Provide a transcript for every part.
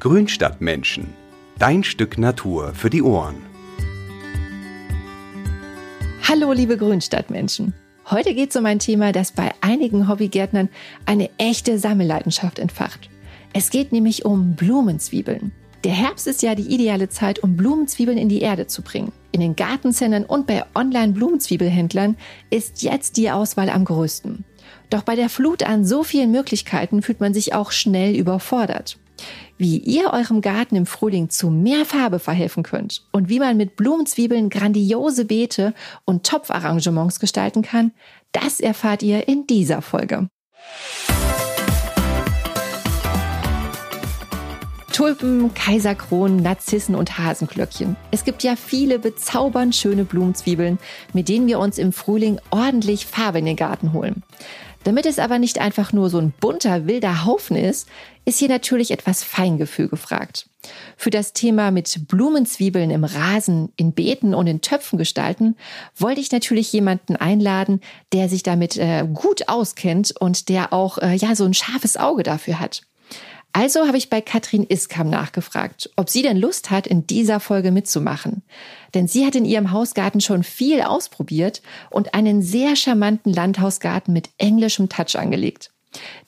Grünstadtmenschen. Dein Stück Natur für die Ohren. Hallo, liebe Grünstadtmenschen. Heute geht es um ein Thema, das bei einigen Hobbygärtnern eine echte Sammelleidenschaft entfacht. Es geht nämlich um Blumenzwiebeln. Der Herbst ist ja die ideale Zeit, um Blumenzwiebeln in die Erde zu bringen. In den Gartencentern und bei Online-Blumenzwiebelhändlern ist jetzt die Auswahl am größten. Doch bei der Flut an so vielen Möglichkeiten fühlt man sich auch schnell überfordert wie ihr eurem Garten im Frühling zu mehr Farbe verhelfen könnt und wie man mit Blumenzwiebeln grandiose Beete und Topfarrangements gestalten kann, das erfahrt ihr in dieser Folge. Tulpen, Kaiserkronen, Narzissen und Hasenglöckchen. Es gibt ja viele bezaubernd schöne Blumenzwiebeln, mit denen wir uns im Frühling ordentlich Farbe in den Garten holen. Damit es aber nicht einfach nur so ein bunter, wilder Haufen ist, ist hier natürlich etwas Feingefühl gefragt. Für das Thema mit Blumenzwiebeln im Rasen, in Beeten und in Töpfen gestalten, wollte ich natürlich jemanden einladen, der sich damit äh, gut auskennt und der auch äh, ja so ein scharfes Auge dafür hat. Also habe ich bei Katrin Iskam nachgefragt, ob sie denn Lust hat, in dieser Folge mitzumachen. Denn sie hat in ihrem Hausgarten schon viel ausprobiert und einen sehr charmanten Landhausgarten mit englischem Touch angelegt.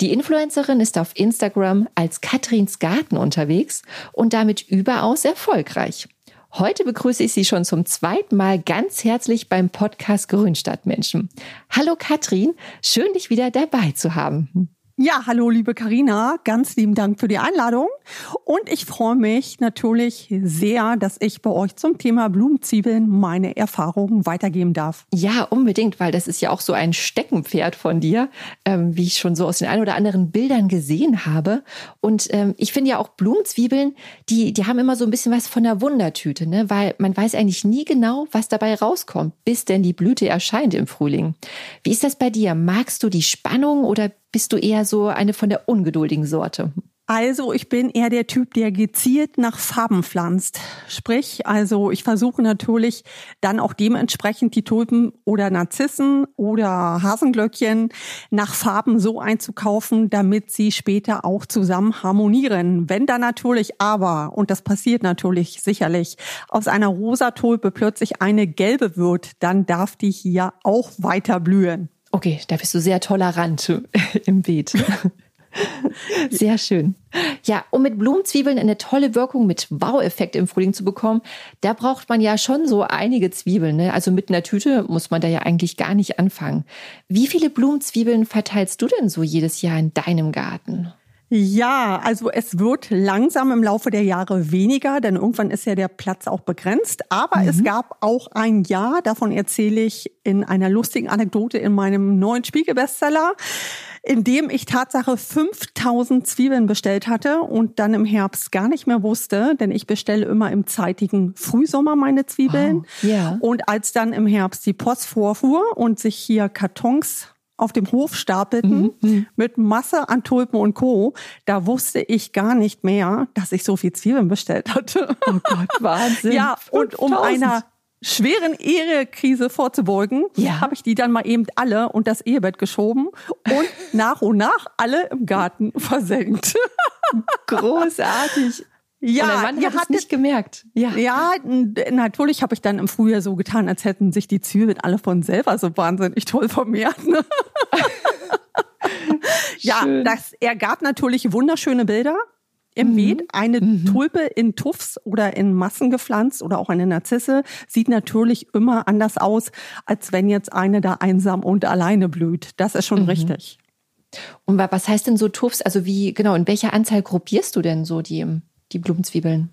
Die Influencerin ist auf Instagram als Katrins Garten unterwegs und damit überaus erfolgreich. Heute begrüße ich Sie schon zum zweiten Mal ganz herzlich beim Podcast Grünstadtmenschen. Hallo Katrin, schön dich wieder dabei zu haben. Ja, hallo liebe Karina, ganz lieben Dank für die Einladung und ich freue mich natürlich sehr, dass ich bei euch zum Thema Blumenzwiebeln meine Erfahrungen weitergeben darf. Ja, unbedingt, weil das ist ja auch so ein Steckenpferd von dir, ähm, wie ich schon so aus den ein oder anderen Bildern gesehen habe. Und ähm, ich finde ja auch Blumenzwiebeln, die die haben immer so ein bisschen was von der Wundertüte, ne, weil man weiß eigentlich nie genau, was dabei rauskommt, bis denn die Blüte erscheint im Frühling. Wie ist das bei dir? Magst du die Spannung oder bist du eher so eine von der ungeduldigen Sorte? Also ich bin eher der Typ, der gezielt nach Farben pflanzt. Sprich, also ich versuche natürlich dann auch dementsprechend die Tulpen oder Narzissen oder Hasenglöckchen nach Farben so einzukaufen, damit sie später auch zusammen harmonieren. Wenn dann natürlich aber, und das passiert natürlich sicherlich, aus einer rosa Tulpe plötzlich eine gelbe wird, dann darf die hier auch weiter blühen. Okay, da bist du sehr tolerant im Beet. Sehr schön. Ja, um mit Blumenzwiebeln eine tolle Wirkung mit Wow-Effekt im Frühling zu bekommen, da braucht man ja schon so einige Zwiebeln. Ne? Also mit einer Tüte muss man da ja eigentlich gar nicht anfangen. Wie viele Blumenzwiebeln verteilst du denn so jedes Jahr in deinem Garten? Ja, also es wird langsam im Laufe der Jahre weniger, denn irgendwann ist ja der Platz auch begrenzt. Aber mhm. es gab auch ein Jahr, davon erzähle ich in einer lustigen Anekdote in meinem neuen Spiegelbestseller, in dem ich Tatsache 5000 Zwiebeln bestellt hatte und dann im Herbst gar nicht mehr wusste, denn ich bestelle immer im zeitigen Frühsommer meine Zwiebeln. Oh, yeah. Und als dann im Herbst die Post vorfuhr und sich hier Kartons auf dem Hof stapelten mhm, mhm. mit Masse an Tulpen und Co. Da wusste ich gar nicht mehr, dass ich so viel Zwiebeln bestellt hatte. Oh Gott, Wahnsinn. ja, und um einer schweren Ehekrise vorzubeugen, ja. habe ich die dann mal eben alle und das Ehebett geschoben und nach und nach alle im Garten versenkt. Großartig. Ja, und dein Mann hat es nicht gemerkt. Ja, ja natürlich habe ich dann im Frühjahr so getan, als hätten sich die Zwiebeln alle von selber so wahnsinnig toll vermehrt. Ne? ja, das ergab natürlich wunderschöne Bilder im mhm. Beet. Eine mhm. Tulpe in Tuffs oder in Massen gepflanzt oder auch eine Narzisse sieht natürlich immer anders aus, als wenn jetzt eine da einsam und alleine blüht. Das ist schon mhm. richtig. Und was heißt denn so Tuffs? Also wie, genau, in welcher Anzahl gruppierst du denn so die im die Blumenzwiebeln?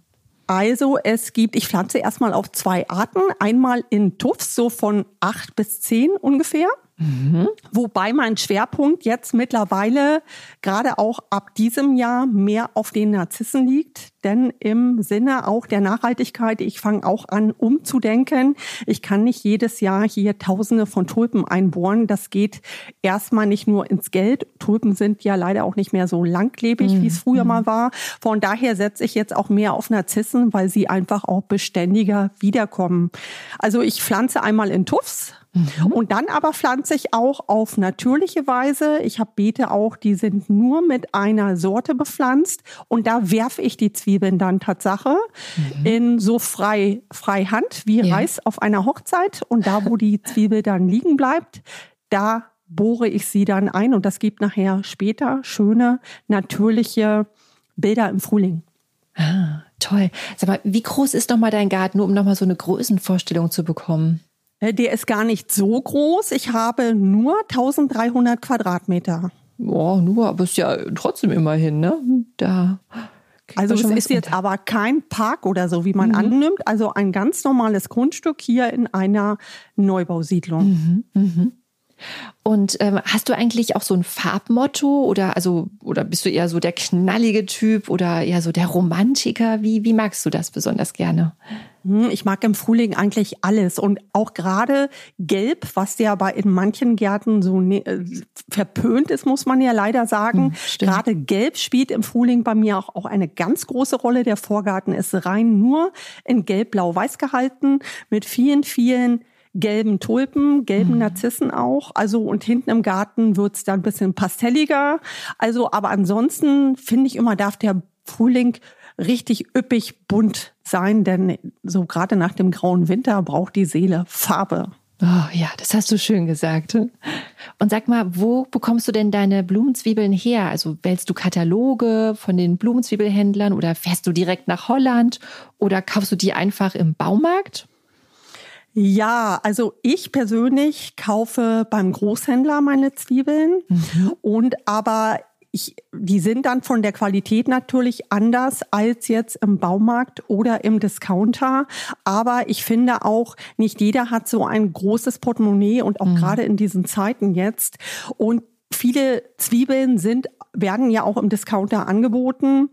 Also es gibt, ich pflanze erstmal auf zwei Arten. Einmal in Tuffs, so von acht bis zehn ungefähr. Mhm. Wobei mein Schwerpunkt jetzt mittlerweile gerade auch ab diesem Jahr mehr auf den Narzissen liegt. Denn im Sinne auch der Nachhaltigkeit, ich fange auch an umzudenken. Ich kann nicht jedes Jahr hier Tausende von Tulpen einbohren. Das geht erstmal nicht nur ins Geld. Tulpen sind ja leider auch nicht mehr so langlebig, mhm. wie es früher mal war. Von daher setze ich jetzt auch mehr auf Narzissen, weil sie einfach auch beständiger wiederkommen. Also ich pflanze einmal in Tuffs Mhm. Und dann aber pflanze ich auch auf natürliche Weise. Ich habe Beete auch, die sind nur mit einer Sorte bepflanzt und da werfe ich die Zwiebeln dann Tatsache mhm. in so frei, frei Hand wie ja. Reis auf einer Hochzeit und da, wo die Zwiebel dann liegen bleibt, da bohre ich sie dann ein und das gibt nachher später schöne, natürliche Bilder im Frühling. Ah, toll. Sag mal, wie groß ist nochmal dein Garten, nur um nochmal so eine Größenvorstellung zu bekommen? Äh, der ist gar nicht so groß. Ich habe nur 1300 Quadratmeter. Boah, nur, aber ist ja trotzdem immerhin, ne? Da. Also es ist jetzt aber kein Park oder so, wie man mhm. annimmt. Also ein ganz normales Grundstück hier in einer Neubausiedlung. Mhm. Mhm. Und ähm, hast du eigentlich auch so ein Farbmotto oder also oder bist du eher so der knallige Typ oder eher so der Romantiker? Wie wie magst du das besonders gerne? Hm, ich mag im Frühling eigentlich alles und auch gerade Gelb, was ja bei in manchen Gärten so ne, äh, verpönt ist, muss man ja leider sagen. Hm, gerade Gelb spielt im Frühling bei mir auch, auch eine ganz große Rolle. Der Vorgarten ist rein nur in Gelb, Blau, Weiß gehalten mit vielen, vielen gelben Tulpen, gelben mhm. Narzissen auch. Also und hinten im Garten wird's dann ein bisschen pastelliger. Also, aber ansonsten finde ich immer, darf der Frühling richtig üppig bunt sein, denn so gerade nach dem grauen Winter braucht die Seele Farbe. Oh ja, das hast du schön gesagt. Und sag mal, wo bekommst du denn deine Blumenzwiebeln her? Also wählst du Kataloge von den Blumenzwiebelhändlern oder fährst du direkt nach Holland oder kaufst du die einfach im Baumarkt? Ja, also ich persönlich kaufe beim Großhändler meine Zwiebeln mhm. und aber ich, die sind dann von der Qualität natürlich anders als jetzt im Baumarkt oder im Discounter. Aber ich finde auch, nicht jeder hat so ein großes Portemonnaie und auch mhm. gerade in diesen Zeiten jetzt. Und viele Zwiebeln sind, werden ja auch im Discounter angeboten.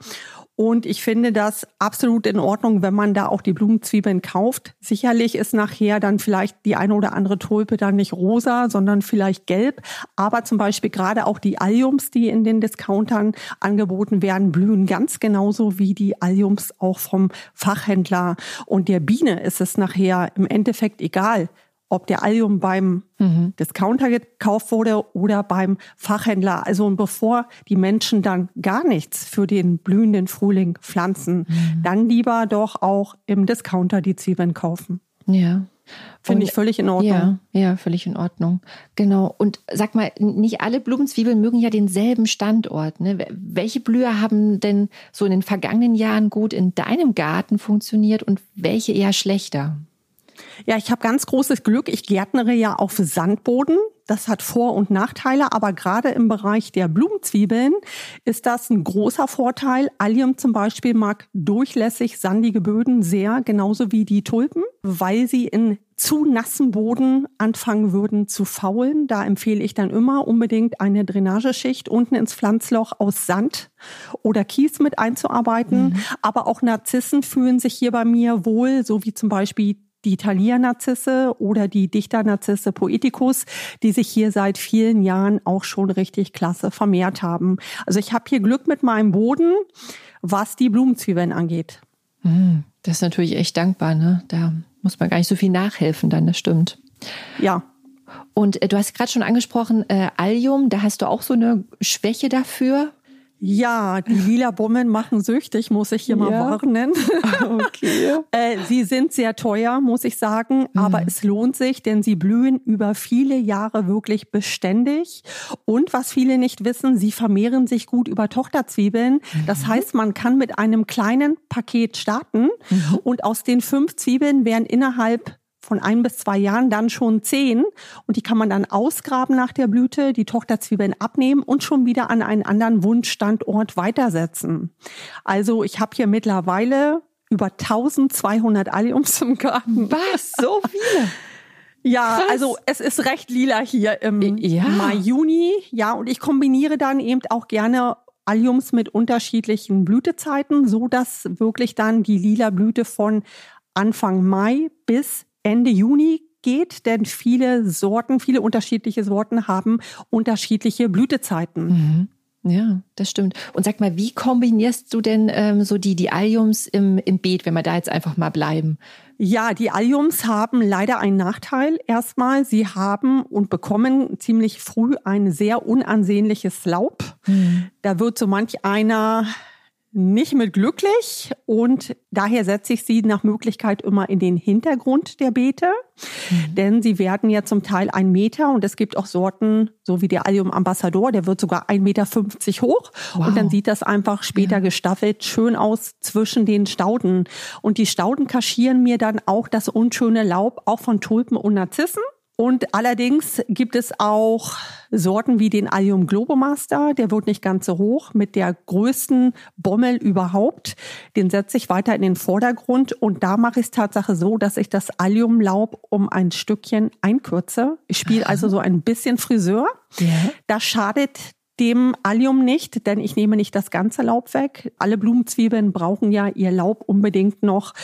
Und ich finde das absolut in Ordnung, wenn man da auch die Blumenzwiebeln kauft. Sicherlich ist nachher dann vielleicht die eine oder andere Tulpe dann nicht rosa, sondern vielleicht gelb. Aber zum Beispiel gerade auch die Alliums, die in den Discountern angeboten werden, blühen ganz genauso wie die Alliums auch vom Fachhändler. Und der Biene ist es nachher im Endeffekt egal, ob der Allium beim mhm. Discounter gekauft wurde oder beim Fachhändler. Also und bevor die Menschen dann gar nichts für den blühenden Frühling pflanzen, mhm. dann lieber doch auch im Discounter die Zwiebeln kaufen. Ja. Finde ich völlig in Ordnung. Ja, ja, völlig in Ordnung. Genau. Und sag mal, nicht alle Blumenzwiebeln mögen ja denselben Standort. Ne? Welche Blüher haben denn so in den vergangenen Jahren gut in deinem Garten funktioniert und welche eher schlechter? Ja, ich habe ganz großes Glück. Ich gärtnere ja auf Sandboden. Das hat Vor- und Nachteile, aber gerade im Bereich der Blumenzwiebeln ist das ein großer Vorteil. Allium zum Beispiel mag durchlässig sandige Böden sehr, genauso wie die Tulpen, weil sie in zu nassen Boden anfangen würden zu faulen. Da empfehle ich dann immer unbedingt eine Drainageschicht unten ins Pflanzloch aus Sand oder Kies mit einzuarbeiten. Mhm. Aber auch Narzissen fühlen sich hier bei mir wohl, so wie zum Beispiel die Thalia-Narzisse oder die Dichter-Narzisse poeticus, die sich hier seit vielen Jahren auch schon richtig klasse vermehrt haben. Also ich habe hier Glück mit meinem Boden, was die Blumenzwiebeln angeht. Hm, das ist natürlich echt dankbar, ne? Da muss man gar nicht so viel nachhelfen, dann, das stimmt. Ja. Und äh, du hast gerade schon angesprochen, äh, Allium, da hast du auch so eine Schwäche dafür. Ja, die lila Bomben machen süchtig, muss ich hier mal warnen. Okay. äh, sie sind sehr teuer, muss ich sagen, mhm. aber es lohnt sich, denn sie blühen über viele Jahre wirklich beständig. Und was viele nicht wissen, sie vermehren sich gut über Tochterzwiebeln. Mhm. Das heißt, man kann mit einem kleinen Paket starten mhm. und aus den fünf Zwiebeln werden innerhalb von ein bis zwei Jahren dann schon zehn und die kann man dann ausgraben nach der Blüte, die Tochterzwiebeln abnehmen und schon wieder an einen anderen Wunschstandort weitersetzen. Also ich habe hier mittlerweile über 1200 Alliums im Garten. Was? So viele? Ja, Krass. also es ist recht lila hier im ja. Mai, Juni. Ja, und ich kombiniere dann eben auch gerne Alliums mit unterschiedlichen Blütezeiten, so dass wirklich dann die lila Blüte von Anfang Mai bis Ende Juni geht, denn viele Sorten, viele unterschiedliche Sorten haben unterschiedliche Blütezeiten. Mhm. Ja, das stimmt. Und sag mal, wie kombinierst du denn ähm, so die, die Alliums im, im Beet, wenn wir da jetzt einfach mal bleiben? Ja, die Alliums haben leider einen Nachteil. Erstmal, sie haben und bekommen ziemlich früh ein sehr unansehnliches Laub. Mhm. Da wird so manch einer nicht mit glücklich und daher setze ich sie nach Möglichkeit immer in den Hintergrund der Beete, mhm. denn sie werden ja zum Teil ein Meter und es gibt auch Sorten, so wie der Allium Ambassador, der wird sogar 1,50 Meter hoch wow. und dann sieht das einfach später ja. gestaffelt schön aus zwischen den Stauden und die Stauden kaschieren mir dann auch das unschöne Laub auch von Tulpen und Narzissen und allerdings gibt es auch Sorten wie den Allium Globomaster, der wird nicht ganz so hoch, mit der größten Bommel überhaupt. Den setze ich weiter in den Vordergrund und da mache ich es Tatsache so, dass ich das Alliumlaub um ein Stückchen einkürze. Ich spiele also so ein bisschen Friseur. Ja. Das schadet dem Allium nicht, denn ich nehme nicht das ganze Laub weg. Alle Blumenzwiebeln brauchen ja ihr Laub unbedingt noch,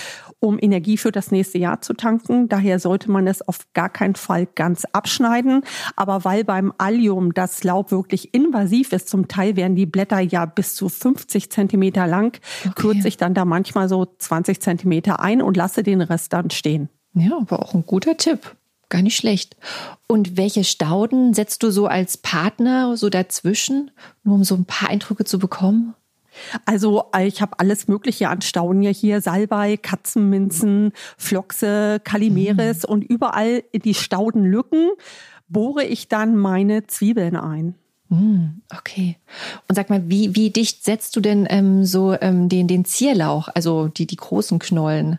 um Energie für das nächste Jahr zu tanken. Daher sollte man es auf gar keinen Fall ganz abschneiden. Aber weil beim Allium das Laub wirklich invasiv ist, zum Teil werden die Blätter ja bis zu 50 Zentimeter lang, okay. kürze ich dann da manchmal so 20 Zentimeter ein und lasse den Rest dann stehen. Ja, aber auch ein guter Tipp. Gar nicht schlecht. Und welche Stauden setzt du so als Partner so dazwischen, nur um so ein paar Eindrücke zu bekommen? Also ich habe alles Mögliche an Stauden ja hier. Salbei, Katzenminzen, Flochse, Kalimeris mhm. und überall in die Staudenlücken bohre ich dann meine Zwiebeln ein. Mhm, okay. Und sag mal, wie, wie dicht setzt du denn ähm, so ähm, den, den Zierlauch, also die, die großen Knollen?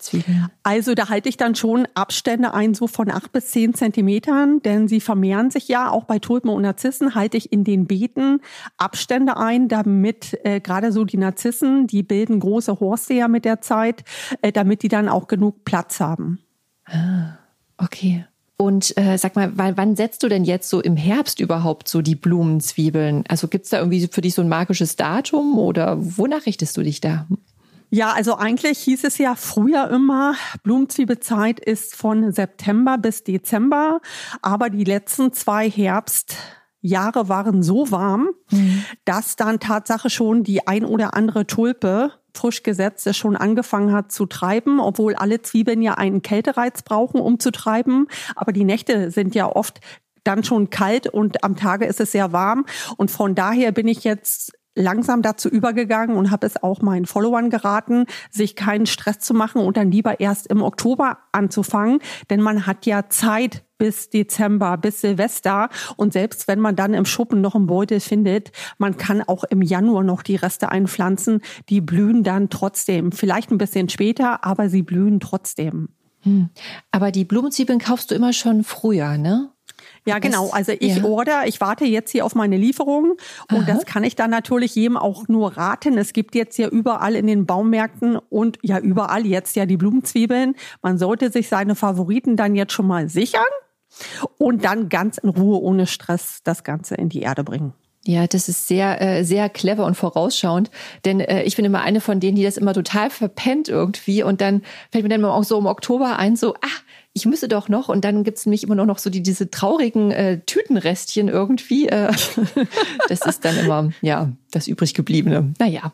Zwiebeln? Also da halte ich dann schon Abstände ein, so von acht bis zehn Zentimetern, denn sie vermehren sich ja. Auch bei Tulpen und Narzissen halte ich in den Beeten Abstände ein, damit äh, gerade so die Narzissen, die bilden große Horste ja mit der Zeit, äh, damit die dann auch genug Platz haben. Ah, okay. Und äh, sag mal, wann setzt du denn jetzt so im Herbst überhaupt so die Blumenzwiebeln? Also gibt's da irgendwie für dich so ein magisches Datum oder wonach richtest du dich da? Ja, also eigentlich hieß es ja früher immer, Blumenzwiebelzeit ist von September bis Dezember, aber die letzten zwei Herbstjahre waren so warm, mhm. dass dann Tatsache schon die ein oder andere Tulpe frisch gesetzte schon angefangen hat zu treiben, obwohl alle Zwiebeln ja einen Kältereiz brauchen, um zu treiben. Aber die Nächte sind ja oft dann schon kalt und am Tage ist es sehr warm. Und von daher bin ich jetzt langsam dazu übergegangen und habe es auch meinen Followern geraten, sich keinen Stress zu machen und dann lieber erst im Oktober anzufangen, denn man hat ja Zeit bis Dezember, bis Silvester und selbst wenn man dann im Schuppen noch einen Beutel findet, man kann auch im Januar noch die Reste einpflanzen, die blühen dann trotzdem, vielleicht ein bisschen später, aber sie blühen trotzdem. Hm. Aber die Blumenzwiebeln kaufst du immer schon früher, ne? Ja, genau. Also ich ja. order, ich warte jetzt hier auf meine Lieferung und Aha. das kann ich dann natürlich jedem auch nur raten. Es gibt jetzt ja überall in den Baumärkten und ja überall jetzt ja die Blumenzwiebeln. Man sollte sich seine Favoriten dann jetzt schon mal sichern und dann ganz in Ruhe ohne Stress das Ganze in die Erde bringen. Ja, das ist sehr, äh, sehr clever und vorausschauend. Denn äh, ich bin immer eine von denen, die das immer total verpennt irgendwie. Und dann fällt mir dann auch so im Oktober ein, so, ach, ich müsse doch noch. Und dann gibt's nämlich immer noch so die, diese traurigen äh, Tütenrestchen irgendwie. Äh, das ist dann immer, ja, das übrig gebliebene. Naja,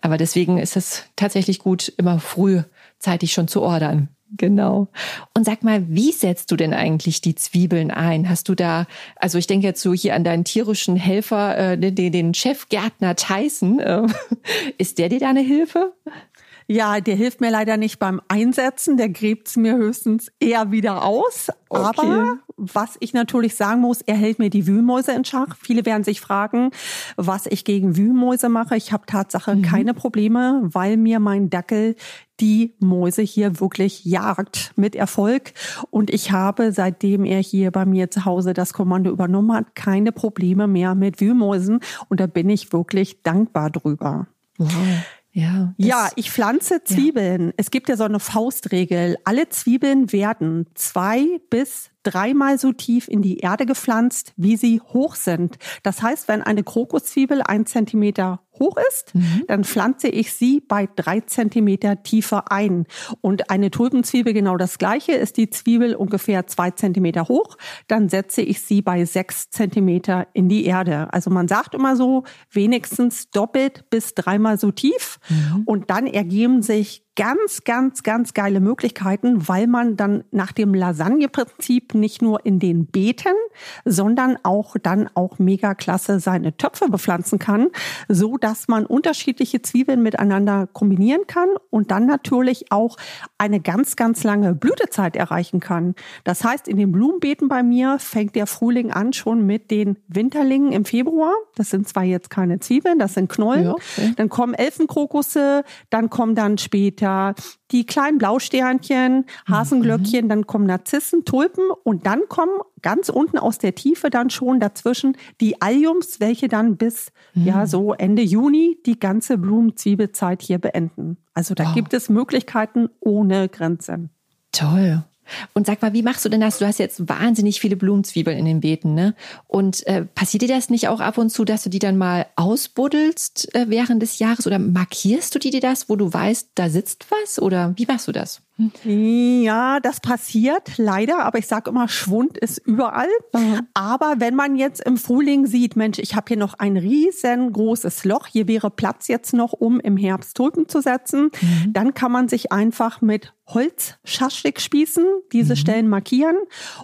aber deswegen ist es tatsächlich gut, immer frühzeitig schon zu ordern. Genau. Und sag mal, wie setzt du denn eigentlich die Zwiebeln ein? Hast du da, also ich denke jetzt so hier an deinen tierischen Helfer, äh, den, den Chefgärtner Tyson. Äh, ist der dir da eine Hilfe? Ja, der hilft mir leider nicht beim Einsetzen. Der gräbt mir höchstens eher wieder aus. Okay. Aber was ich natürlich sagen muss, er hält mir die Wühlmäuse in Schach. Viele werden sich fragen, was ich gegen Wühlmäuse mache. Ich habe Tatsache mhm. keine Probleme, weil mir mein Dackel die Mäuse hier wirklich jagt mit Erfolg. Und ich habe, seitdem er hier bei mir zu Hause das Kommando übernommen hat, keine Probleme mehr mit Wühlmäusen. Und da bin ich wirklich dankbar drüber. Wow. Ja, ja, ich pflanze Zwiebeln. Ja. Es gibt ja so eine Faustregel. Alle Zwiebeln werden zwei bis dreimal so tief in die Erde gepflanzt, wie sie hoch sind. Das heißt, wenn eine Krokuszwiebel ein Zentimeter hoch ist, mhm. dann pflanze ich sie bei drei Zentimeter Tiefe ein. Und eine Tulpenzwiebel genau das gleiche. Ist die Zwiebel ungefähr zwei Zentimeter hoch, dann setze ich sie bei sechs Zentimeter in die Erde. Also man sagt immer so, wenigstens doppelt bis dreimal so tief. Mhm. Und dann ergeben sich ganz, ganz, ganz geile Möglichkeiten, weil man dann nach dem Lasagne-Prinzip nicht nur in den Beeten, sondern auch dann auch mega klasse seine Töpfe bepflanzen kann, so dass man unterschiedliche Zwiebeln miteinander kombinieren kann und dann natürlich auch eine ganz, ganz lange Blütezeit erreichen kann. Das heißt, in den Blumenbeeten bei mir fängt der Frühling an schon mit den Winterlingen im Februar. Das sind zwar jetzt keine Zwiebeln, das sind Knollen. Ja, okay. Dann kommen Elfenkrokusse, dann kommen dann später ja die kleinen Blausternchen, Hasenglöckchen, mhm. dann kommen Narzissen, Tulpen und dann kommen ganz unten aus der Tiefe dann schon dazwischen die Alliums, welche dann bis mhm. ja so Ende Juni die ganze Blumenzwiebelzeit hier beenden. Also da wow. gibt es Möglichkeiten ohne Grenzen. Toll. Und sag mal, wie machst du denn das? Du hast jetzt wahnsinnig viele Blumenzwiebeln in den Beeten, ne? Und äh, passiert dir das nicht auch ab und zu, dass du die dann mal ausbuddelst äh, während des Jahres oder markierst du dir das, wo du weißt, da sitzt was? Oder wie machst du das? Ja, das passiert leider, aber ich sage immer, Schwund ist überall. Mhm. Aber wenn man jetzt im Frühling sieht, Mensch, ich habe hier noch ein riesengroßes Loch, hier wäre Platz jetzt noch, um im Herbst Tulpen zu setzen, mhm. dann kann man sich einfach mit Holzschaschlik spießen, diese mhm. Stellen markieren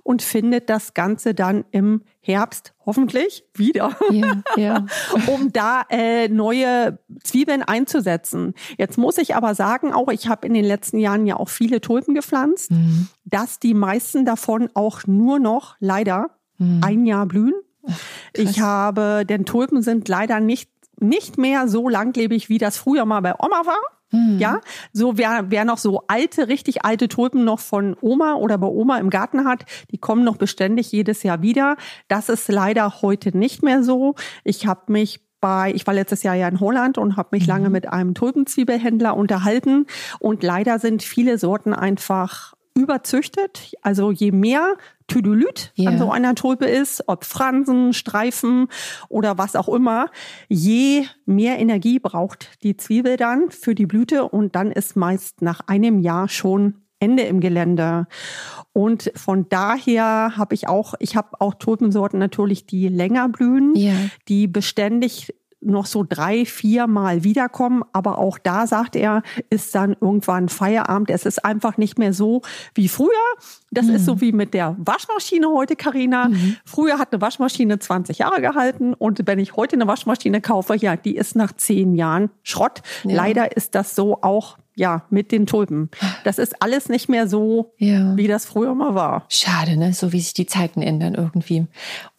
und findet das Ganze dann im Herbst hoffentlich wieder, ja, ja. um da äh, neue Zwiebeln einzusetzen. Jetzt muss ich aber sagen, auch ich habe in den letzten Jahren ja auch viele Tulpen gepflanzt, mhm. dass die meisten davon auch nur noch leider mhm. ein Jahr blühen. Ach, ich habe, denn Tulpen sind leider nicht nicht mehr so langlebig, wie das früher mal bei Oma war. Mhm. Ja, so wer, wer noch so alte, richtig alte Tulpen noch von Oma oder bei Oma im Garten hat, die kommen noch beständig jedes Jahr wieder. Das ist leider heute nicht mehr so. Ich habe mich bei, ich war letztes Jahr ja in Holland und habe mich mhm. lange mit einem Tulpenzwiebelhändler unterhalten und leider sind viele Sorten einfach überzüchtet. Also je mehr Tüdelüt yeah. an so einer Tulpe ist, ob Fransen, Streifen oder was auch immer, je mehr Energie braucht die Zwiebel dann für die Blüte und dann ist meist nach einem Jahr schon Ende im Gelände. Und von daher habe ich auch, ich habe auch Tulpensorten natürlich, die länger blühen, yeah. die beständig noch so drei, vier Mal wiederkommen. Aber auch da, sagt er, ist dann irgendwann Feierabend. Es ist einfach nicht mehr so wie früher. Das mhm. ist so mhm. wie mit der Waschmaschine heute, Karina. Mhm. Früher hat eine Waschmaschine 20 Jahre gehalten und wenn ich heute eine Waschmaschine kaufe, ja, die ist nach zehn Jahren Schrott. Ja. Leider ist das so auch ja, mit den Tulpen. Das ist alles nicht mehr so, ja. wie das früher mal war. Schade, ne? So wie sich die Zeiten ändern irgendwie.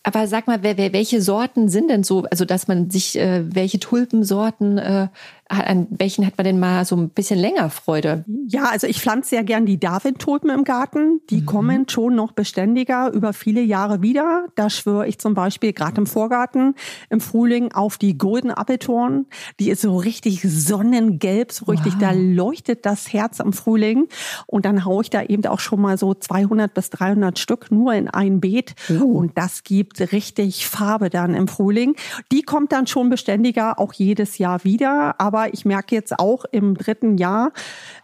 Aber sag mal, wer, wer, welche Sorten sind denn so, also dass man sich, äh, welche Tulpensorten, äh, an welchen hat man denn mal so ein bisschen länger Freude? Ja, also ich pflanze sehr gern die Darwin-Tulpen im Garten. Die mhm. kommen schon noch beständiger über viele Jahre wieder. Da schwöre ich zum Beispiel gerade im Vorgarten im Frühling auf die Golden Appletorn. Die ist so richtig sonnengelb, so richtig, wow. da leuchtet das Herz im Frühling. Und dann haue ich da eben auch schon mal so 200 bis 300 Stück nur in ein Beet. Uh. Und das gibt richtig Farbe dann im Frühling. Die kommt dann schon beständiger, auch jedes Jahr wieder. Aber ich merke jetzt auch im dritten Jahr,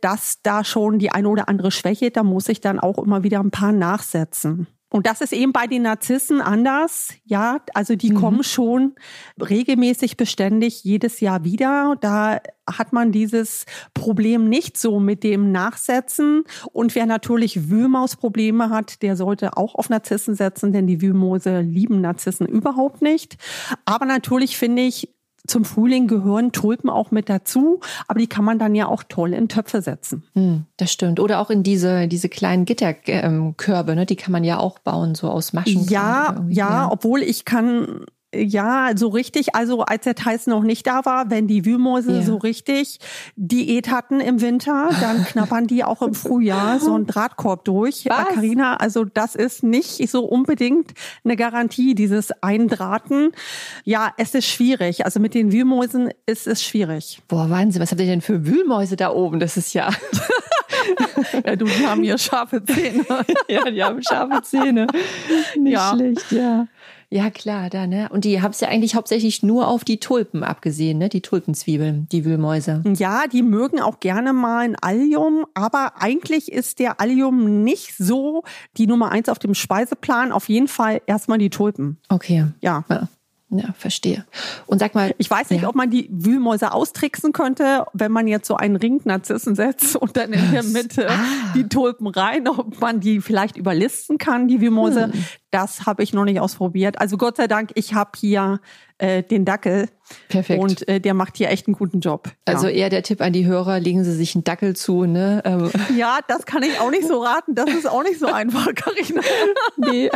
dass da schon die eine oder andere Schwäche, da muss ich dann auch immer wieder ein paar nachsetzen. Und das ist eben bei den Narzissen anders. Ja, also die mhm. kommen schon regelmäßig beständig jedes Jahr wieder. Da hat man dieses Problem nicht so mit dem Nachsetzen. Und wer natürlich Wühlmausprobleme hat, der sollte auch auf Narzissen setzen, denn die Wühlmäuse lieben Narzissen überhaupt nicht. Aber natürlich finde ich, zum Frühling gehören Tulpen auch mit dazu, aber die kann man dann ja auch toll in Töpfe setzen. Hm, das stimmt. Oder auch in diese, diese kleinen Gitterkörbe, ne? die kann man ja auch bauen, so aus Maschen. Ja, ja, ja, obwohl ich kann Ja, so richtig. Also als der Thais noch nicht da war, wenn die Wühlmäuse Ja. so richtig Diät hatten im Winter, dann knappern die auch im Frühjahr so einen Drahtkorb durch. Was? Carina, also das ist nicht so unbedingt eine Garantie, dieses Eindrahten. Ja, es ist schwierig. Also mit den Wühlmäusen ist es schwierig. Boah, Wahnsinn, was habt ihr denn für Wühlmäuse da oben? Das ist ja. Ja, du, die haben hier scharfe Zähne. ja, die haben scharfe Zähne. Nicht Ja. schlecht, ja. Ja, klar, da, ne? Und die hab's ja eigentlich hauptsächlich nur auf die Tulpen abgesehen, ne? Die Tulpenzwiebeln, die Wühlmäuse. Ja, die mögen auch gerne mal ein Allium, aber eigentlich ist der Allium nicht so die Nummer eins auf dem Speiseplan. Auf jeden Fall erstmal die Tulpen. Okay. Ja. Ja, ja verstehe. Und sag mal. Ich weiß nicht, ja. ob man die Wühlmäuse austricksen könnte, wenn man jetzt so einen Ring Narzissen setzt und dann in der Mitte Ah. die Tulpen rein, ob man die vielleicht überlisten kann, die Wühlmäuse. Hm. Das habe ich noch nicht ausprobiert. Also Gott sei Dank, ich habe hier äh, den Dackel. Perfekt. Und äh, der macht hier echt einen guten Job. Ja. Also eher der Tipp an die Hörer, legen Sie sich einen Dackel zu, ne? Ähm, Ja, das kann ich auch nicht so raten. Das ist auch nicht so einfach, Carina. nee.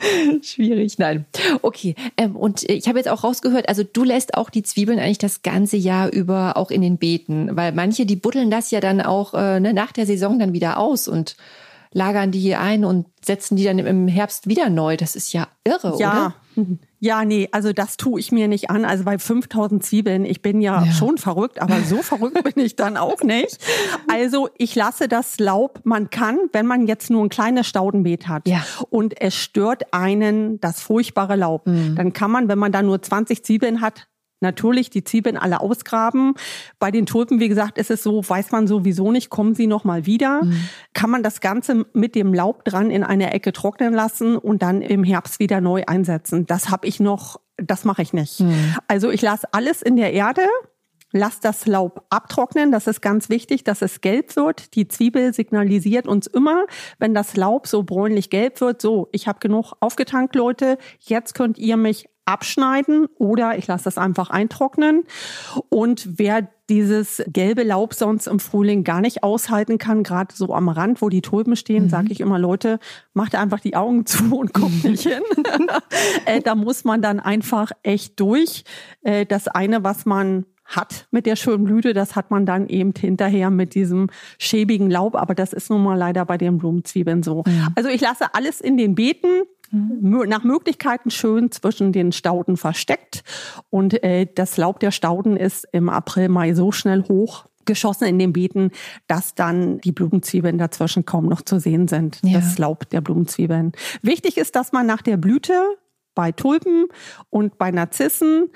Schwierig, nein. Okay, ähm, und ich habe jetzt auch rausgehört, also du lässt auch die Zwiebeln eigentlich das ganze Jahr über auch in den Beeten, weil manche, die buddeln das ja dann auch äh, ne, nach der Saison dann wieder aus und lagern die hier ein und setzen die dann im Herbst wieder neu. Das ist ja irre, Ja. oder? Ja, nee, also das tue ich mir nicht an. Also bei 5000 Zwiebeln, ich bin ja, Ja. schon verrückt, aber so verrückt bin ich dann auch nicht. Also ich lasse das Laub, man kann, wenn man jetzt nur ein kleines Staudenbeet hat Ja. und es stört einen das furchtbare Laub, Mhm. dann kann man, wenn man da nur 20 Zwiebeln hat, Natürlich die Zwiebeln alle ausgraben. Bei den Tulpen, wie gesagt, ist es so, weiß man sowieso nicht, kommen sie noch mal wieder. Kann man das Ganze mit dem Laub dran in einer Ecke trocknen lassen und dann im Herbst wieder neu einsetzen. Das habe ich noch, das mache ich nicht. Also ich lasse alles in der Erde, Lass das Laub abtrocknen, das ist ganz wichtig, dass es gelb wird. Die Zwiebel signalisiert uns immer, wenn das Laub so bräunlich gelb wird, so, ich habe genug aufgetankt, Leute, jetzt könnt ihr mich abschneiden oder ich lasse das einfach eintrocknen. Und wer dieses gelbe Laub sonst im Frühling gar nicht aushalten kann, gerade so am Rand, wo die Tulpen stehen, sage ich immer, Leute, macht einfach die Augen zu und guckt nicht hin. äh, da muss man dann einfach echt durch. Äh, das eine, was man hat mit der schönen Blüte, das hat man dann eben hinterher mit diesem schäbigen Laub, aber das ist nun mal leider bei den Blumenzwiebeln so. Also ich lasse alles in den Beeten, nach Möglichkeiten schön zwischen den Stauden versteckt und äh, das Laub der Stauden ist im April, Mai so schnell hoch geschossen in den Beeten, dass dann die Blumenzwiebeln dazwischen kaum noch zu sehen sind. Ja. Das Laub der Blumenzwiebeln. Wichtig ist, dass man nach der Blüte bei Tulpen und bei Narzissen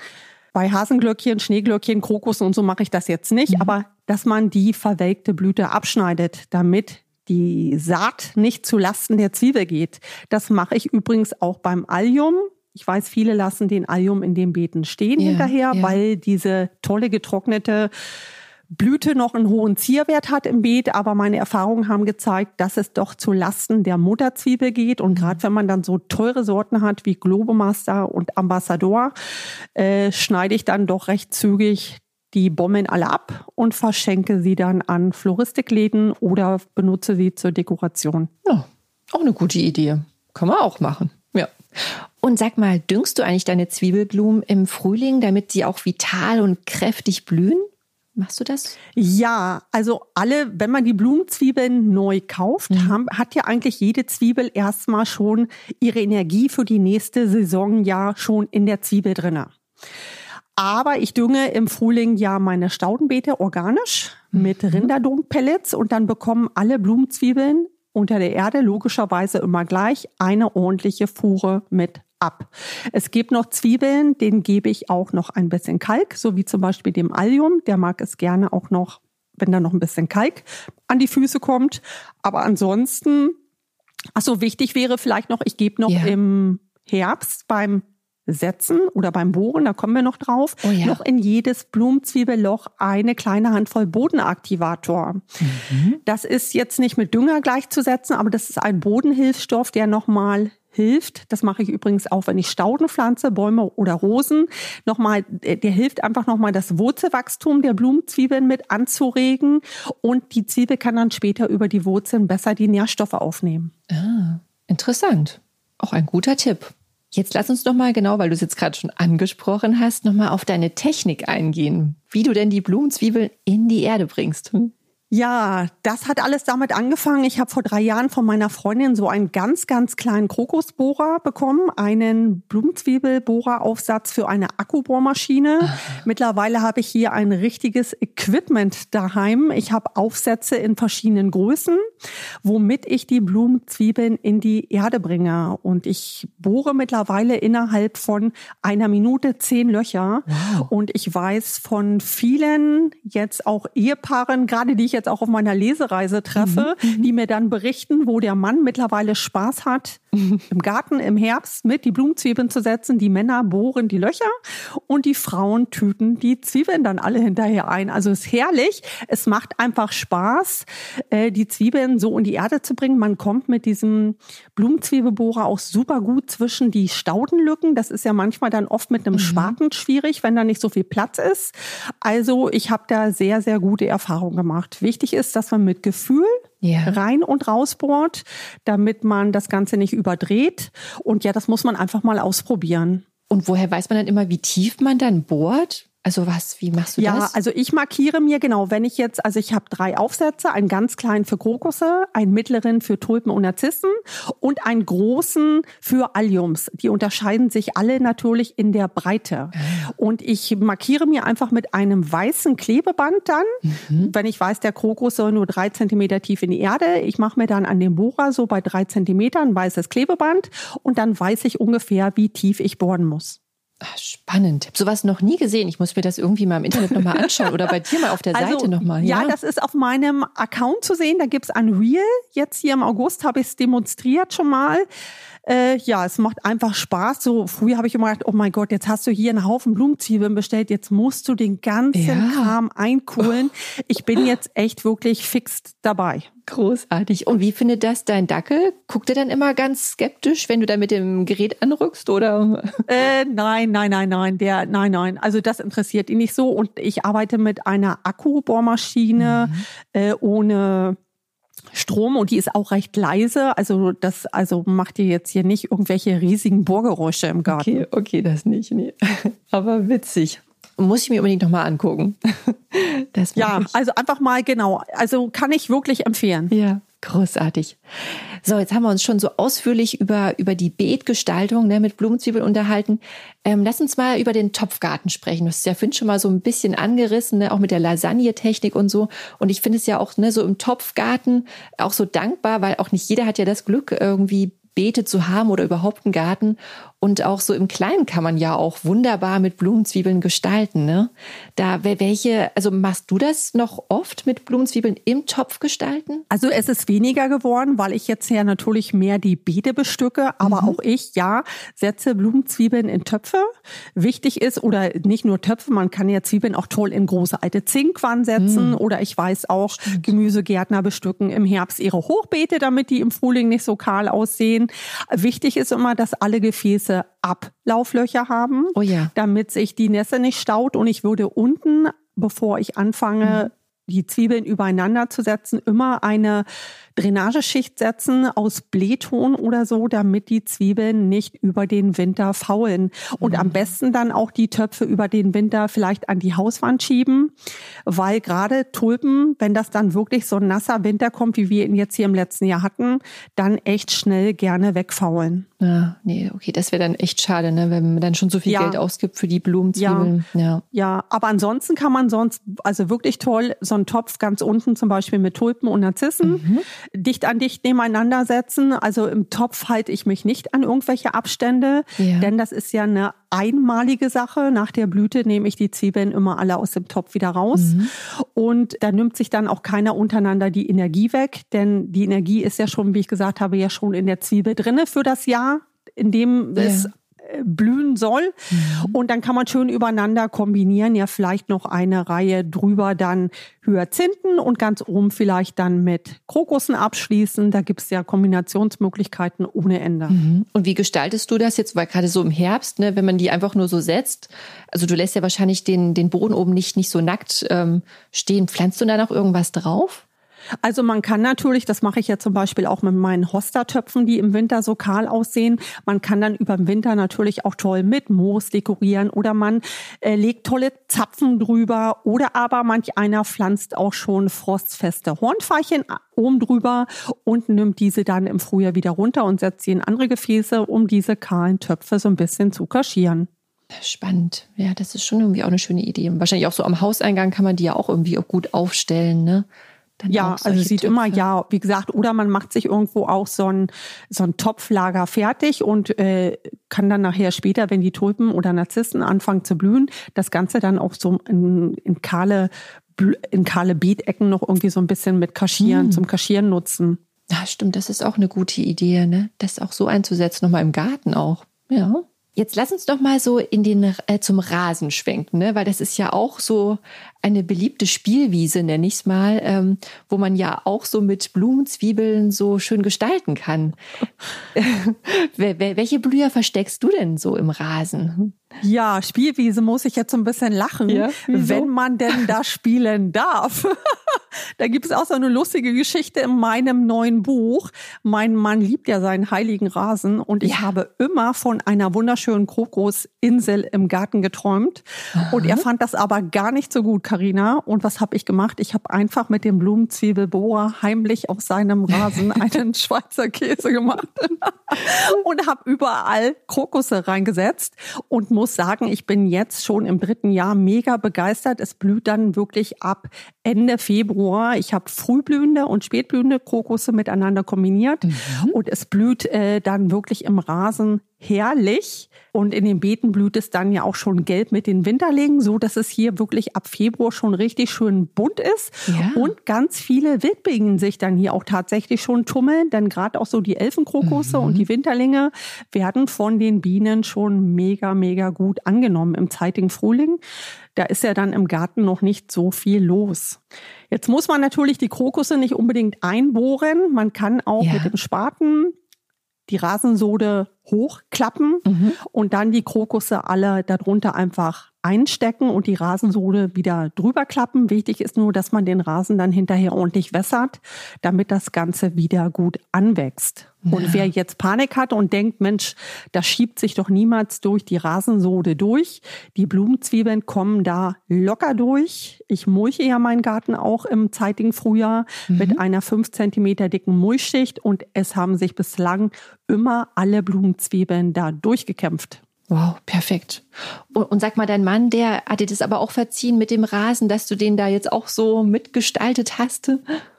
bei Hasenglöckchen, Schneeglöckchen, Krokussen und so mache ich das jetzt nicht, aber dass man die verwelkte Blüte abschneidet, damit die Saat nicht zu Lasten der Zwiebel geht. Das mache ich übrigens auch beim Allium. Ich weiß, viele lassen den Allium in den Beeten stehen Ja, hinterher, ja. weil diese tolle getrocknete Blüte noch einen hohen Zierwert hat im Beet, aber meine Erfahrungen haben gezeigt, dass es doch zu Lasten der Mutterzwiebel geht. Und gerade wenn man dann so teure Sorten hat wie Globemaster und Ambassador, äh, schneide ich dann doch recht zügig die Bomben alle ab und verschenke sie dann an Floristikläden oder benutze sie zur Dekoration. Ja, auch eine gute Idee. Kann man auch machen. Ja. Und sag mal, düngst du eigentlich deine Zwiebelblumen im Frühling, damit sie auch vital und kräftig blühen? Machst du das? Ja, also alle, wenn man die Blumenzwiebeln neu kauft, haben, hat ja eigentlich jede Zwiebel erstmal schon ihre Energie für die nächste Saison ja schon in der Zwiebel drinne. Aber ich dünge im Frühling ja meine Staudenbeete organisch mit Rinderdung-Pellets und dann bekommen alle Blumenzwiebeln unter der Erde logischerweise immer gleich eine ordentliche Fuhre mit ab. Es gibt noch Zwiebeln, denen gebe ich auch noch ein bisschen Kalk, so wie zum Beispiel dem Allium. Der mag es gerne auch noch, wenn da noch ein bisschen Kalk an die Füße kommt. Aber ansonsten, ach so, wichtig wäre vielleicht noch, ich gebe noch Ja. im Herbst beim Setzen oder beim Bohren, da kommen wir noch drauf, Oh ja. noch in jedes Blumenzwiebelloch eine kleine Handvoll Bodenaktivator. Das ist jetzt nicht mit Dünger gleichzusetzen, aber das ist ein Bodenhilfsstoff, der nochmal hilft. Das mache ich übrigens auch, wenn ich Stauden pflanze, Bäume oder Rosen. Nochmal, der der hilft einfach nochmal das Wurzelwachstum der Blumenzwiebeln mit anzuregen und die Zwiebel kann dann später über die Wurzeln besser die Nährstoffe aufnehmen. Ah, interessant. Auch ein guter Tipp. Jetzt lass uns noch mal genau, weil du es jetzt gerade schon angesprochen hast, noch mal auf deine Technik eingehen, wie du denn die Blumenzwiebeln in die Erde bringst. Hm? Ja, das hat alles damit angefangen. Ich habe vor drei Jahren von meiner Freundin so einen ganz, ganz kleinen Krokusbohrer bekommen, einen Blumenzwiebelbohreraufsatz für eine Akkubohrmaschine. Aha. Mittlerweile habe ich hier ein richtiges Equipment daheim. Ich habe Aufsätze in verschiedenen Größen, womit ich die Blumenzwiebeln in die Erde bringe. Und ich bohre mittlerweile innerhalb von einer Minute zehn Löcher. Wow. Und ich weiß von vielen jetzt auch Ehepaaren, gerade die ich jetzt jetzt auch auf meiner Lesereise treffe, mhm. mhm. die mir dann berichten, wo der Mann mittlerweile Spaß hat, im Garten im Herbst mit die Blumenzwiebeln zu setzen. Die Männer bohren die Löcher und die Frauen tüten die Zwiebeln dann alle hinterher ein. Also es ist herrlich. Es macht einfach Spaß, äh, die Zwiebeln so in die Erde zu bringen. Man kommt mit diesem Blumenzwiebelbohrer auch super gut zwischen die Staudenlücken. Das ist ja manchmal dann oft mit einem mhm. Spaten schwierig, wenn da nicht so viel Platz ist. Also ich habe da sehr, sehr gute Erfahrungen gemacht. Wichtig ist, dass man mit Gefühl ja. rein und rausbohrt, damit man das Ganze nicht überdreht. Und ja, das muss man einfach mal ausprobieren. Und woher weiß man dann immer, wie tief man dann bohrt? Also was, wie machst du ja, das? Ja, also ich markiere mir genau, wenn ich jetzt, also ich habe drei Aufsätze, einen ganz kleinen für Krokusse, einen mittleren für Tulpen und Narzissen und einen großen für Alliums. Die unterscheiden sich alle natürlich in der Breite. Ah. Und ich markiere mir einfach mit einem weißen Klebeband dann, mhm. wenn ich weiß, der Krokus soll nur drei Zentimeter tief in die Erde. Ich mache mir dann an dem Bohrer so bei drei Zentimetern ein weißes Klebeband und dann weiß ich ungefähr, wie tief ich bohren muss. Ach, spannend. Ich habe sowas noch nie gesehen. Ich muss mir das irgendwie mal im Internet nochmal anschauen oder bei dir mal auf der also, Seite nochmal. Ja? ja, das ist auf meinem Account zu sehen. Da gibt's ein Reel. Jetzt hier im August habe ich es demonstriert schon mal. Äh, ja, es macht einfach Spaß. So früher habe ich immer gedacht, oh mein Gott, jetzt hast du hier einen Haufen Blumenzwiebeln bestellt, jetzt musst du den ganzen ja. Kram einkohlen. Ich bin jetzt echt wirklich fix dabei. Großartig. Und wie findet das dein Dackel? Guckt er dann immer ganz skeptisch, wenn du da mit dem Gerät anrückst, oder? Äh, nein, nein, nein, nein. Der, nein, nein. Also das interessiert ihn nicht so. Und ich arbeite mit einer Akkubohrmaschine mhm. äh, ohne Strom und die ist auch recht leise. Also das also macht ihr jetzt hier nicht irgendwelche riesigen Bohrgeräusche im Garten. Okay, okay, das nicht, nee. Aber witzig. Muss ich mir unbedingt nochmal angucken. ja, also einfach mal genau. Also kann ich wirklich empfehlen. Ja. Großartig. So, jetzt haben wir uns schon so ausführlich über, über die Beetgestaltung ne, mit Blumenzwiebeln unterhalten. Ähm, lass uns mal über den Topfgarten sprechen. Du hast ja Finn schon mal so ein bisschen angerissen, ne, auch mit der Lasagne-Technik und so. Und ich finde es ja auch ne, so im Topfgarten auch so dankbar, weil auch nicht jeder hat ja das Glück, irgendwie Beete zu haben oder überhaupt einen Garten. Und auch so im Kleinen kann man ja auch wunderbar mit Blumenzwiebeln gestalten. Ne? Da welche, also machst du das noch oft mit Blumenzwiebeln im Topf gestalten? Also es ist weniger geworden, weil ich jetzt ja natürlich mehr die Beete bestücke. Aber mhm. auch ich, ja, setze Blumenzwiebeln in Töpfe. Wichtig ist, oder nicht nur Töpfe, man kann ja Zwiebeln auch toll in große alte Zinkwannen setzen. Mhm. Oder ich weiß auch. Gemüsegärtner bestücken im Herbst ihre Hochbeete, damit die im Frühling nicht so kahl aussehen. Wichtig ist immer, dass alle Gefäße gewisse Ablauflöcher haben, oh ja. damit sich die Nässe nicht staut. Und ich würde unten, bevor ich anfange, mhm. die Zwiebeln übereinander zu setzen, immer eine Drainageschicht setzen aus Blähton oder so, damit die Zwiebeln nicht über den Winter faulen. Und mhm. am besten dann auch die Töpfe über den Winter vielleicht an die Hauswand schieben, weil gerade Tulpen, wenn das dann wirklich so ein nasser Winter kommt, wie wir ihn jetzt hier im letzten Jahr hatten, dann echt schnell gerne wegfaulen. Ja, nee, okay, das wäre dann echt schade, ne, wenn man dann schon so viel ja. Geld ausgibt für die Blumenzwiebeln. Ja. ja. ja, aber ansonsten kann man sonst, also wirklich toll, so einen Topf ganz unten zum Beispiel mit Tulpen und Narzissen. Mhm dicht an dicht nebeneinander setzen. Also im Topf halte ich mich nicht an irgendwelche Abstände, ja. denn das ist ja eine einmalige Sache. Nach der Blüte nehme ich die Zwiebeln immer alle aus dem Topf wieder raus. Mhm. Und da nimmt sich dann auch keiner untereinander die Energie weg, denn die Energie ist ja schon, wie ich gesagt habe, ja schon in der Zwiebel drinne für das Jahr in dem ja. es blühen soll. Mhm. Und dann kann man schön übereinander kombinieren. Ja, vielleicht noch eine Reihe drüber dann Hyazinthen und ganz oben vielleicht dann mit Krokussen abschließen. Da gibt's ja Kombinationsmöglichkeiten ohne Ende. Mhm. Und wie gestaltest du das jetzt? Weil gerade so im Herbst, ne, wenn man die einfach nur so setzt, also du lässt ja wahrscheinlich den, den Boden oben nicht, nicht so nackt ähm, stehen. Pflanzt du da noch irgendwas drauf? Also man kann natürlich, das mache ich ja zum Beispiel auch mit meinen Hostertöpfen, die im Winter so kahl aussehen. Man kann dann über den Winter natürlich auch toll mit Moos dekorieren oder man äh, legt tolle Zapfen drüber oder aber manch einer pflanzt auch schon frostfeste Hornfeilchen oben drüber und nimmt diese dann im Frühjahr wieder runter und setzt sie in andere Gefäße, um diese kahlen Töpfe so ein bisschen zu kaschieren. Spannend. Ja, das ist schon irgendwie auch eine schöne Idee. Wahrscheinlich auch so am Hauseingang kann man die ja auch irgendwie auch gut aufstellen, ne? Dann ja, also sieht Töpfe. immer, ja, wie gesagt, oder man macht sich irgendwo auch so ein, so ein Topflager fertig und äh, kann dann nachher später, wenn die Tulpen oder Narzissen anfangen zu blühen, das Ganze dann auch so in, in kahle in kahle Beetecken noch irgendwie so ein bisschen mit kaschieren, hm. zum Kaschieren nutzen. Ja, stimmt, das ist auch eine gute Idee, ne? Das auch so einzusetzen, nochmal im Garten auch. Ja. Jetzt lass uns doch mal so in den äh, zum Rasen schwenken, ne? weil das ist ja auch so eine beliebte Spielwiese, nenne ich es mal, ähm, wo man ja auch so mit Blumenzwiebeln so schön gestalten kann. Welche Blüher versteckst du denn so im Rasen? Ja, Spielwiese muss ich jetzt so ein bisschen lachen, ja, wenn man denn da spielen darf. da gibt es auch so eine lustige Geschichte in meinem neuen Buch. Mein Mann liebt ja seinen heiligen Rasen und ich ja. habe immer von einer wunderschönen Krokusinsel im Garten geträumt. Aha. Und er fand das aber gar nicht so gut, Karina. Und was habe ich gemacht? Ich habe einfach mit dem Blumenzwiebelbohrer heimlich auf seinem Rasen einen Schweizer Käse gemacht und habe überall Krokusse reingesetzt und muss sagen, ich bin jetzt schon im dritten Jahr mega begeistert. Es blüht dann wirklich ab Ende Februar. Ich habe frühblühende und spätblühende Krokusse miteinander kombiniert mhm. und es blüht äh, dann wirklich im Rasen herrlich. Und in den Beeten blüht es dann ja auch schon gelb mit den Winterlingen, so dass es hier wirklich ab Februar schon richtig schön bunt ist. Ja. Und ganz viele Wildbienen sich dann hier auch tatsächlich schon tummeln, denn gerade auch so die Elfenkrokusse mhm. und die Winterlinge werden von den Bienen schon mega, mega gut angenommen im zeitigen Frühling. Da ist ja dann im Garten noch nicht so viel los. Jetzt muss man natürlich die Krokusse nicht unbedingt einbohren. Man kann auch ja. mit dem Spaten die Rasensode hochklappen mhm. und dann die Krokusse alle darunter einfach einstecken und die Rasensode wieder drüber klappen. Wichtig ist nur, dass man den Rasen dann hinterher ordentlich wässert, damit das Ganze wieder gut anwächst. Ja. Und wer jetzt Panik hat und denkt, Mensch, das schiebt sich doch niemals durch die Rasensode durch. Die Blumenzwiebeln kommen da locker durch. Ich mulche ja meinen Garten auch im zeitigen Frühjahr mhm. mit einer fünf Zentimeter dicken Mulchschicht und es haben sich bislang immer alle Blumenzwiebeln da durchgekämpft. Wow, perfekt. Und, und, sag mal, dein Mann, der hat dir das aber auch verziehen mit dem Rasen, dass du den da jetzt auch so mitgestaltet hast?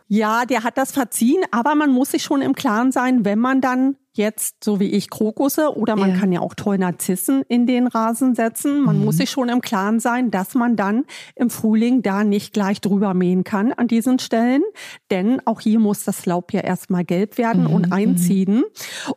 Ja, der hat das verziehen, aber man muss sich schon im Klaren sein, wenn man dann jetzt, so wie ich, Krokusse oder man ja. kann ja auch toll Narzissen in den Rasen setzen. Man mhm. muss sich schon im Klaren sein, dass man dann im Frühling da nicht gleich drüber mähen kann an diesen Stellen. Denn auch hier muss das Laub ja erstmal gelb werden mhm. und einziehen.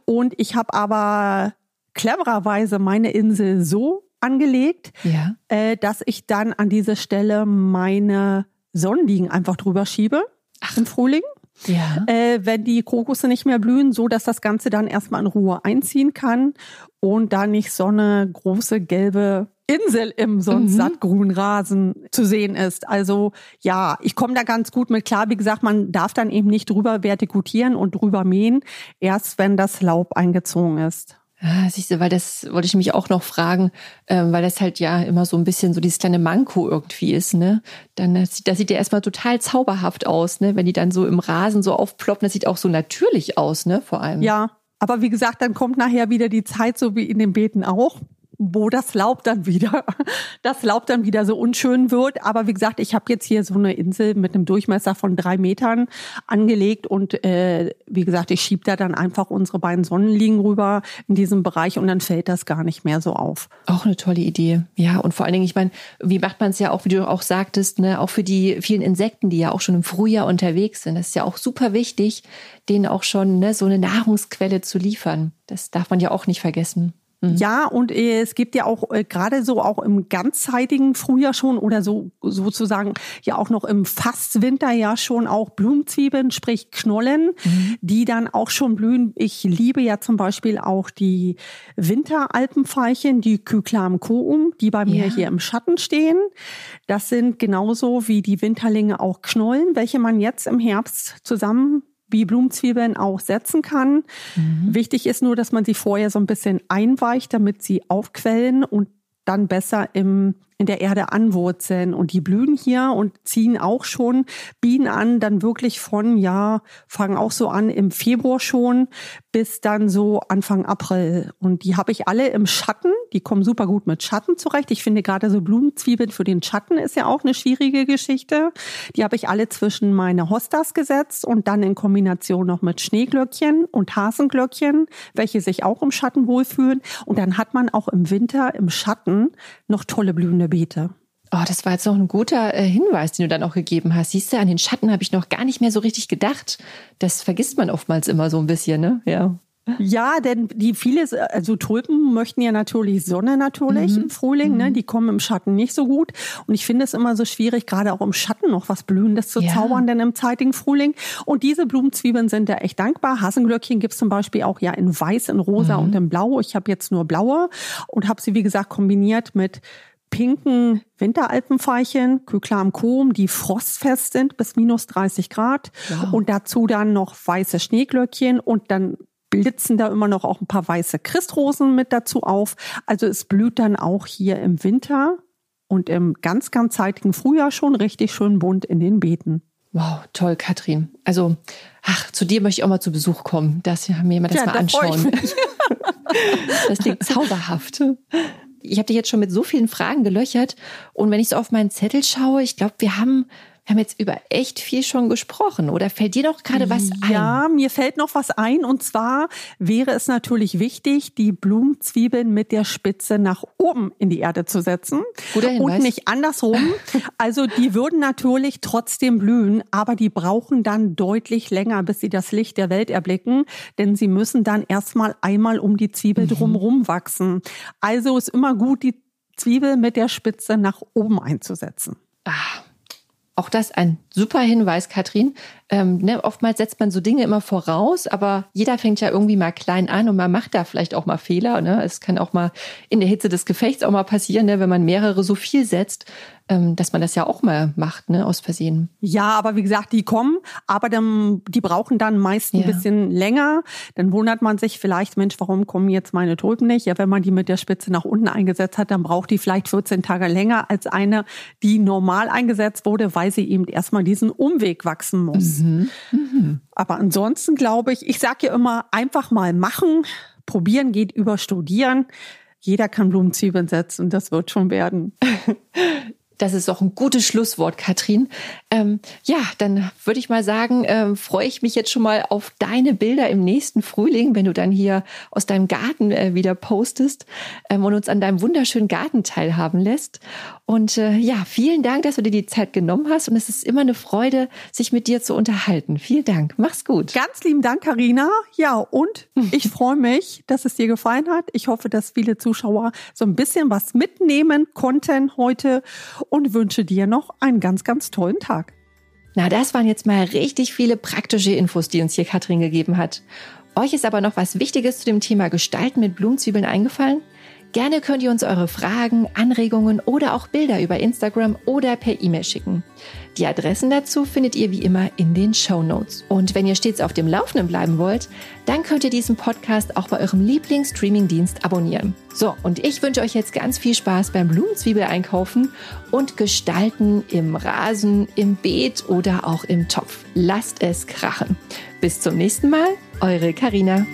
Und ich habe aber clevererweise meine Insel so angelegt, ja. äh, dass ich dann an diese Stelle meine Sonnenliegen einfach drüber schiebe Ach. im Frühling. Ja. Äh, wenn die Krokusse nicht mehr blühen, so dass das Ganze dann erstmal in Ruhe einziehen kann und da nicht so eine große gelbe Insel im sonst mhm. sattgrünen Rasen zu sehen ist. Also ja, ich komme da ganz gut mit klar. Wie gesagt, man darf dann eben nicht drüber vertikutieren und drüber mähen, erst wenn das Laub eingezogen ist. Ah, siehst du, weil das wollte ich mich auch noch fragen, ähm, weil das halt ja immer so ein bisschen so dieses kleine Manko irgendwie ist, ne? Dann das sieht, das sieht ja erstmal total zauberhaft aus, ne? Wenn die dann so im Rasen so aufploppen, das sieht auch so natürlich aus, ne? Vor allem. Ja, aber wie gesagt, dann kommt nachher wieder die Zeit, so wie in den Beeten auch wo das Laub dann wieder, das Laub dann wieder so unschön wird. Aber wie gesagt, ich habe jetzt hier so eine Insel mit einem Durchmesser von drei Metern angelegt und äh, wie gesagt, ich schieb da dann einfach unsere beiden Sonnenliegen rüber in diesem Bereich und dann fällt das gar nicht mehr so auf. Auch eine tolle Idee. Ja, und vor allen Dingen, ich meine, wie macht man es ja auch, wie du auch sagtest, ne, auch für die vielen Insekten, die ja auch schon im Frühjahr unterwegs sind. Das ist ja auch super wichtig, denen auch schon ne, so eine Nahrungsquelle zu liefern. Das darf man ja auch nicht vergessen. Mhm. Ja, und äh, es gibt ja auch äh, gerade so auch im ganzzeitigen Frühjahr schon oder so sozusagen ja auch noch im Fastwinterjahr schon auch Blumenzwiebeln, sprich Knollen, mhm. die dann auch schon blühen. Ich liebe ja zum Beispiel auch die Winteralpenveilchen, die Kyklam coum, die bei mir ja. hier im Schatten stehen. Das sind genauso wie die Winterlinge auch Knollen, welche man jetzt im Herbst zusammen wie Blumenzwiebeln auch setzen kann. Mhm. Wichtig ist nur, dass man sie vorher so ein bisschen einweicht, damit sie aufquellen und dann besser im in der Erde anwurzeln. Und die blühen hier und ziehen auch schon Bienen an, dann wirklich von, ja, fangen auch so an im Februar schon bis dann so Anfang April. Und die habe ich alle im Schatten. Die kommen super gut mit Schatten zurecht. Ich finde gerade so Blumenzwiebeln für den Schatten ist ja auch eine schwierige Geschichte. Die habe ich alle zwischen meine Hostas gesetzt und dann in Kombination noch mit Schneeglöckchen und Hasenglöckchen, welche sich auch im Schatten wohlfühlen. Und dann hat man auch im Winter im Schatten noch tolle blühende Beete. Oh, das war jetzt noch ein guter äh, Hinweis, den du dann auch gegeben hast. Siehst du, an den Schatten habe ich noch gar nicht mehr so richtig gedacht. Das vergisst man oftmals immer so ein bisschen, ne? Ja. Ja, denn die viele, also Tulpen möchten ja natürlich Sonne natürlich mhm. im Frühling, ne? Mhm. Die kommen im Schatten nicht so gut. Und ich finde es immer so schwierig, gerade auch im Schatten noch was Blühendes zu ja. zaubern, denn im zeitigen Frühling. Und diese Blumenzwiebeln sind da echt dankbar. Hasenglöckchen gibt's zum Beispiel auch ja in Weiß, in Rosa mhm. und in Blau. Ich habe jetzt nur blaue und habe sie, wie gesagt, kombiniert mit pinken Winteralpenveilchen, Kyklam Chrom, die frostfest sind bis minus 30 Grad. Wow. Und dazu dann noch weiße Schneeglöckchen und dann blitzen da immer noch auch ein paar weiße Christrosen mit dazu auf. Also es blüht dann auch hier im Winter und im ganz, ganz zeitigen Frühjahr schon richtig schön bunt in den Beeten. Wow, toll, Katrin. Also, ach, zu dir möchte ich auch mal zu Besuch kommen, dass wir mir mal das ja, mal anschauen. das klingt zauberhaft ich habe dich jetzt schon mit so vielen Fragen gelöchert. Und wenn ich so auf meinen Zettel schaue, ich glaube, wir haben wir haben jetzt über echt viel schon gesprochen. Oder fällt dir noch gerade was ein? Ja, mir fällt noch was ein. Und zwar wäre es natürlich wichtig, die Blumenzwiebeln mit der Spitze nach oben in die Erde zu setzen. Guter Hinweis. Und nicht andersrum. Also die würden natürlich trotzdem blühen, aber die brauchen dann deutlich länger, bis sie das Licht der Welt erblicken. Denn sie müssen dann erstmal einmal um die Zwiebel mhm. drumherum wachsen. Also ist immer gut, die Zwiebel mit der Spitze nach oben einzusetzen. Ah, auch das ein super Hinweis, Katrin. Ähm, ne, oftmals setzt man so Dinge immer voraus, aber jeder fängt ja irgendwie mal klein an und man macht da vielleicht auch mal Fehler. Ne? Es kann auch mal in der Hitze des Gefechts auch mal passieren, ne, wenn man mehrere so viel setzt dass man das ja auch mal macht, ne, aus Versehen. Ja, aber wie gesagt, die kommen, aber dann, die brauchen dann meist ein ja. bisschen länger. Dann wundert man sich vielleicht, Mensch, warum kommen jetzt meine Tulpen nicht? Ja, wenn man die mit der Spitze nach unten eingesetzt hat, dann braucht die vielleicht 14 Tage länger als eine, die normal eingesetzt wurde, weil sie eben erstmal diesen Umweg wachsen muss. Mhm. Mhm. Aber ansonsten glaube ich, ich sage ja immer, einfach mal machen. Probieren geht über Studieren. Jeder kann Blumenzwiebeln setzen, das wird schon werden. Das ist doch ein gutes Schlusswort, Katrin. Ähm, ja, dann würde ich mal sagen, ähm, freue ich mich jetzt schon mal auf deine Bilder im nächsten Frühling, wenn du dann hier aus deinem Garten äh, wieder postest ähm, und uns an deinem wunderschönen Garten teilhaben lässt. Und äh, ja, vielen Dank, dass du dir die Zeit genommen hast. Und es ist immer eine Freude, sich mit dir zu unterhalten. Vielen Dank. Mach's gut. Ganz lieben Dank, Karina. Ja, und ich freue mich, dass es dir gefallen hat. Ich hoffe, dass viele Zuschauer so ein bisschen was mitnehmen konnten heute und wünsche dir noch einen ganz, ganz tollen Tag. Na, das waren jetzt mal richtig viele praktische Infos, die uns hier Katrin gegeben hat. Euch ist aber noch was Wichtiges zu dem Thema Gestalten mit Blumenzwiebeln eingefallen? Gerne könnt ihr uns eure Fragen, Anregungen oder auch Bilder über Instagram oder per E-Mail schicken. Die Adressen dazu findet ihr wie immer in den Show Notes. Und wenn ihr stets auf dem Laufenden bleiben wollt, dann könnt ihr diesen Podcast auch bei eurem Lieblings-Streaming-Dienst abonnieren. So, und ich wünsche euch jetzt ganz viel Spaß beim Blumenzwiebel-Einkaufen und Gestalten im Rasen, im Beet oder auch im Topf. Lasst es krachen. Bis zum nächsten Mal, eure Karina.